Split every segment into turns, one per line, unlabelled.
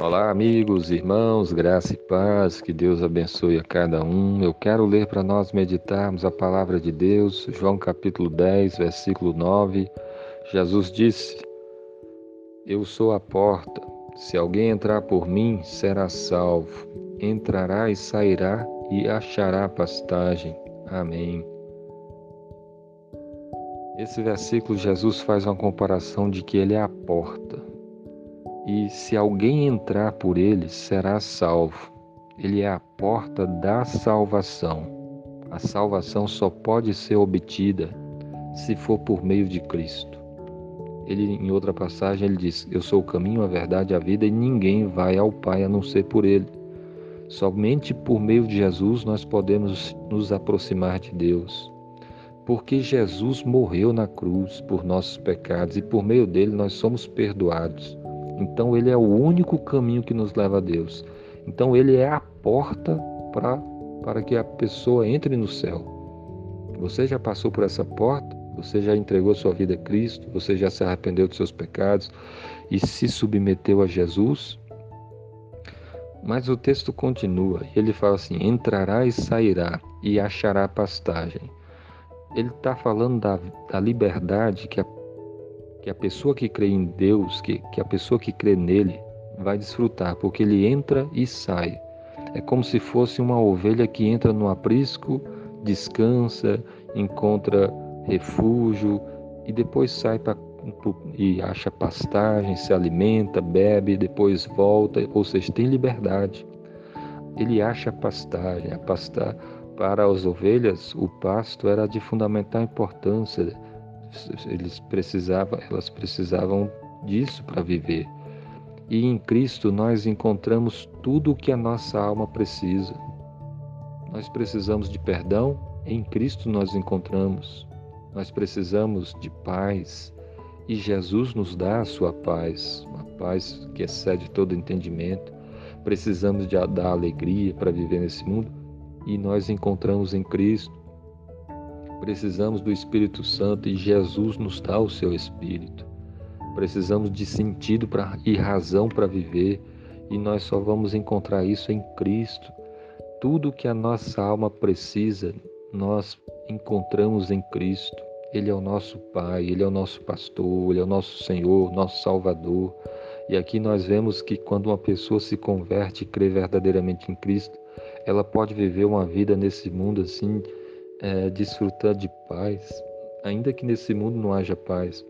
Olá, amigos, irmãos, graça e paz, que Deus abençoe a cada um. Eu quero ler para nós meditarmos a palavra de Deus, João capítulo 10, versículo 9. Jesus disse: Eu sou a porta. Se alguém entrar por mim, será salvo. Entrará e sairá e achará pastagem. Amém. Esse versículo, Jesus faz uma comparação de que ele é a porta. E se alguém entrar por ele, será salvo. Ele é a porta da salvação. A salvação só pode ser obtida se for por meio de Cristo. Ele, em outra passagem, ele diz: Eu sou o caminho, a verdade a vida, e ninguém vai ao Pai a não ser por Ele. Somente por meio de Jesus nós podemos nos aproximar de Deus porque Jesus morreu na cruz por nossos pecados e por meio dele nós somos perdoados. Então ele é o único caminho que nos leva a Deus. Então ele é a porta para para que a pessoa entre no céu. Você já passou por essa porta? Você já entregou sua vida a Cristo? Você já se arrependeu dos seus pecados e se submeteu a Jesus? Mas o texto continua. Ele fala assim: entrará e sairá e achará pastagem ele está falando da, da liberdade que a, que a pessoa que crê em Deus, que, que a pessoa que crê nele, vai desfrutar, porque ele entra e sai. É como se fosse uma ovelha que entra no aprisco, descansa, encontra refúgio e depois sai para e acha pastagem, se alimenta, bebe, depois volta, ou seja, tem liberdade. Ele acha pastagem, a pastagem para as ovelhas, o pasto era de fundamental importância. Eles precisavam, elas precisavam disso para viver. E em Cristo nós encontramos tudo o que a nossa alma precisa. Nós precisamos de perdão, em Cristo nós encontramos. Nós precisamos de paz, e Jesus nos dá a sua paz, uma paz que excede todo entendimento. Precisamos de, da alegria para viver nesse mundo e nós encontramos em Cristo. Precisamos do Espírito Santo e Jesus nos dá o seu Espírito. Precisamos de sentido pra, e razão para viver e nós só vamos encontrar isso em Cristo. Tudo que a nossa alma precisa, nós encontramos em Cristo. Ele é o nosso Pai, Ele é o nosso pastor, Ele é o nosso Senhor, nosso Salvador. E aqui nós vemos que quando uma pessoa se converte e crê verdadeiramente em Cristo, ela pode viver uma vida nesse mundo assim, é, desfrutar de paz, ainda que nesse mundo não haja paz.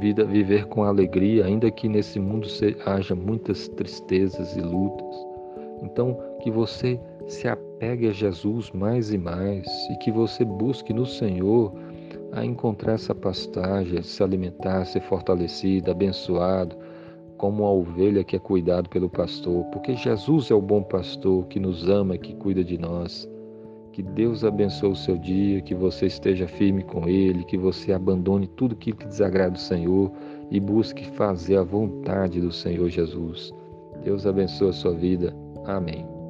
Vida, viver com alegria, ainda que nesse mundo haja muitas tristezas e lutas. Então, que você se apegue a Jesus mais e mais e que você busque no Senhor a encontrar essa pastagem, se alimentar, ser fortalecido, abençoado, como a ovelha que é cuidado pelo pastor, porque Jesus é o bom pastor que nos ama, que cuida de nós. Que Deus abençoe o seu dia, que você esteja firme com Ele, que você abandone tudo que desagrada do Senhor e busque fazer a vontade do Senhor Jesus. Deus abençoe a sua vida. Amém.